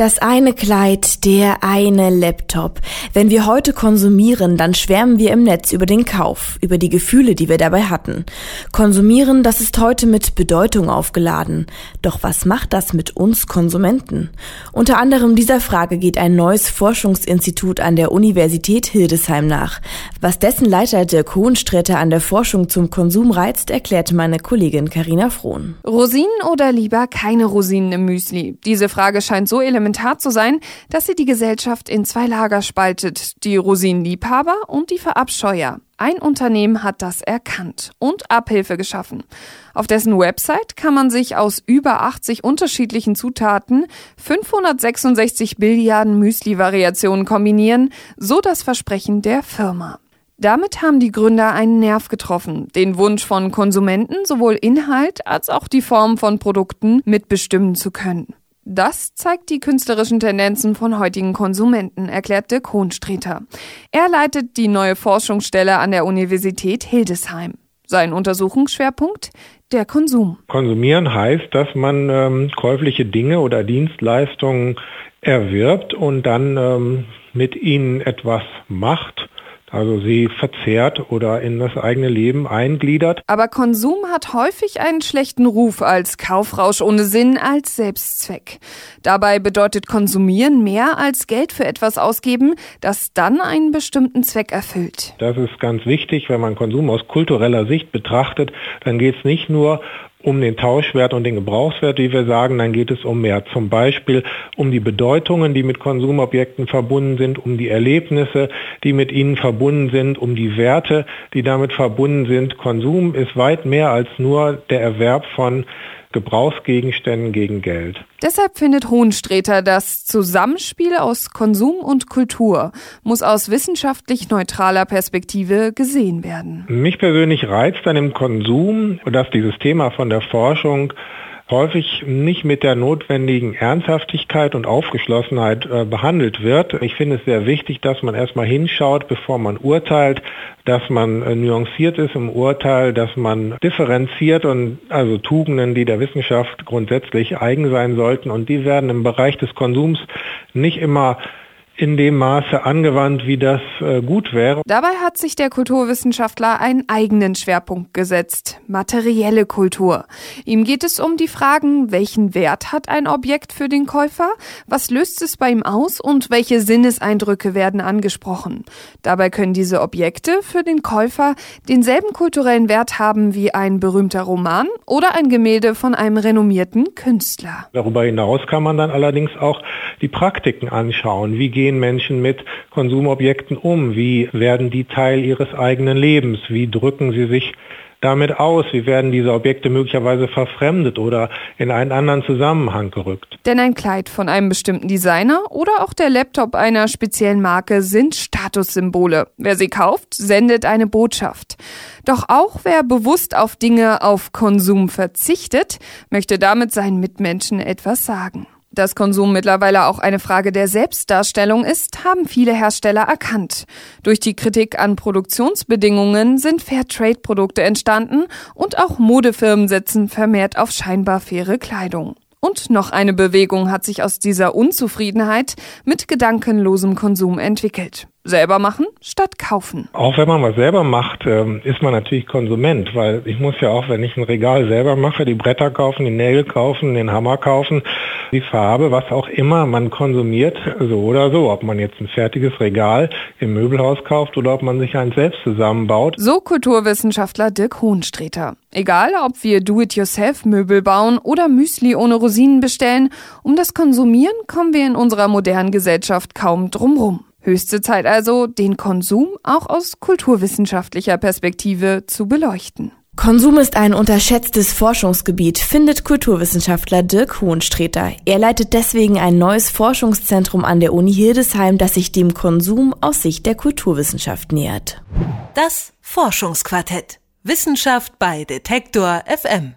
Das eine Kleid, der eine Laptop. Wenn wir heute konsumieren, dann schwärmen wir im Netz über den Kauf, über die Gefühle, die wir dabei hatten. Konsumieren, das ist heute mit Bedeutung aufgeladen. Doch was macht das mit uns Konsumenten? Unter anderem dieser Frage geht ein neues Forschungsinstitut an der Universität Hildesheim nach. Was dessen Leiter Dirk Hohensträter an der Forschung zum Konsum reizt, erklärte meine Kollegin Karina Frohn. Rosinen oder lieber keine Rosinen im Müsli? Diese Frage scheint so elementar elementar zu sein, dass sie die Gesellschaft in zwei Lager spaltet, die Rosinenliebhaber und die Verabscheuer. Ein Unternehmen hat das erkannt und Abhilfe geschaffen. Auf dessen Website kann man sich aus über 80 unterschiedlichen Zutaten 566 Billiarden Müsli-Variationen kombinieren, so das Versprechen der Firma. Damit haben die Gründer einen Nerv getroffen, den Wunsch von Konsumenten sowohl Inhalt als auch die Form von Produkten mitbestimmen zu können. Das zeigt die künstlerischen Tendenzen von heutigen Konsumenten, erklärte Kronstreter. Er leitet die neue Forschungsstelle an der Universität Hildesheim. Sein Untersuchungsschwerpunkt der Konsum. Konsumieren heißt, dass man ähm, käufliche Dinge oder Dienstleistungen erwirbt und dann ähm, mit ihnen etwas macht also sie verzehrt oder in das eigene Leben eingliedert. Aber Konsum hat häufig einen schlechten Ruf als Kaufrausch ohne Sinn, als Selbstzweck. Dabei bedeutet Konsumieren mehr als Geld für etwas ausgeben, das dann einen bestimmten Zweck erfüllt. Das ist ganz wichtig, wenn man Konsum aus kultureller Sicht betrachtet, dann geht es nicht nur um den Tauschwert und den Gebrauchswert, wie wir sagen, dann geht es um mehr. Zum Beispiel um die Bedeutungen, die mit Konsumobjekten verbunden sind, um die Erlebnisse, die mit ihnen verbunden sind, um die Werte, die damit verbunden sind. Konsum ist weit mehr als nur der Erwerb von Gebrauchsgegenständen gegen Geld. Deshalb findet Hohenstreter, das Zusammenspiel aus Konsum und Kultur muss aus wissenschaftlich neutraler Perspektive gesehen werden. Mich persönlich reizt an dem Konsum, dass dieses Thema von der Forschung häufig nicht mit der notwendigen Ernsthaftigkeit und Aufgeschlossenheit äh, behandelt wird. Ich finde es sehr wichtig, dass man erstmal hinschaut, bevor man urteilt, dass man äh, nuanciert ist im Urteil, dass man differenziert und also Tugenden, die der Wissenschaft grundsätzlich eigen sein sollten und die werden im Bereich des Konsums nicht immer in dem Maße angewandt, wie das äh, gut wäre. Dabei hat sich der Kulturwissenschaftler einen eigenen Schwerpunkt gesetzt, materielle Kultur. Ihm geht es um die Fragen, welchen Wert hat ein Objekt für den Käufer, was löst es bei ihm aus und welche Sinneseindrücke werden angesprochen. Dabei können diese Objekte für den Käufer denselben kulturellen Wert haben wie ein berühmter Roman oder ein Gemälde von einem renommierten Künstler. Darüber hinaus kann man dann allerdings auch die Praktiken anschauen. Wie gehen Menschen mit Konsumobjekten um? Wie werden die Teil ihres eigenen Lebens? Wie drücken sie sich damit aus? Wie werden diese Objekte möglicherweise verfremdet oder in einen anderen Zusammenhang gerückt? Denn ein Kleid von einem bestimmten Designer oder auch der Laptop einer speziellen Marke sind Statussymbole. Wer sie kauft, sendet eine Botschaft. Doch auch wer bewusst auf Dinge auf Konsum verzichtet, möchte damit seinen Mitmenschen etwas sagen. Dass Konsum mittlerweile auch eine Frage der Selbstdarstellung ist, haben viele Hersteller erkannt. Durch die Kritik an Produktionsbedingungen sind Fairtrade-Produkte entstanden und auch Modefirmen setzen vermehrt auf scheinbar faire Kleidung. Und noch eine Bewegung hat sich aus dieser Unzufriedenheit mit gedankenlosem Konsum entwickelt. Selber machen statt kaufen. Auch wenn man was selber macht, ähm, ist man natürlich Konsument, weil ich muss ja auch, wenn ich ein Regal selber mache, die Bretter kaufen, die Nägel kaufen, den Hammer kaufen, die Farbe, was auch immer man konsumiert, so oder so. Ob man jetzt ein fertiges Regal im Möbelhaus kauft oder ob man sich eins selbst zusammenbaut. So Kulturwissenschaftler Dirk Hohenstreter. Egal, ob wir Do-it-yourself-Möbel bauen oder Müsli ohne Rosinen bestellen, um das Konsumieren kommen wir in unserer modernen Gesellschaft kaum drumrum. Höchste Zeit also, den Konsum auch aus kulturwissenschaftlicher Perspektive zu beleuchten. Konsum ist ein unterschätztes Forschungsgebiet, findet Kulturwissenschaftler Dirk Hohenstreter. Er leitet deswegen ein neues Forschungszentrum an der Uni Hildesheim, das sich dem Konsum aus Sicht der Kulturwissenschaft nähert. Das Forschungsquartett. Wissenschaft bei Detektor FM.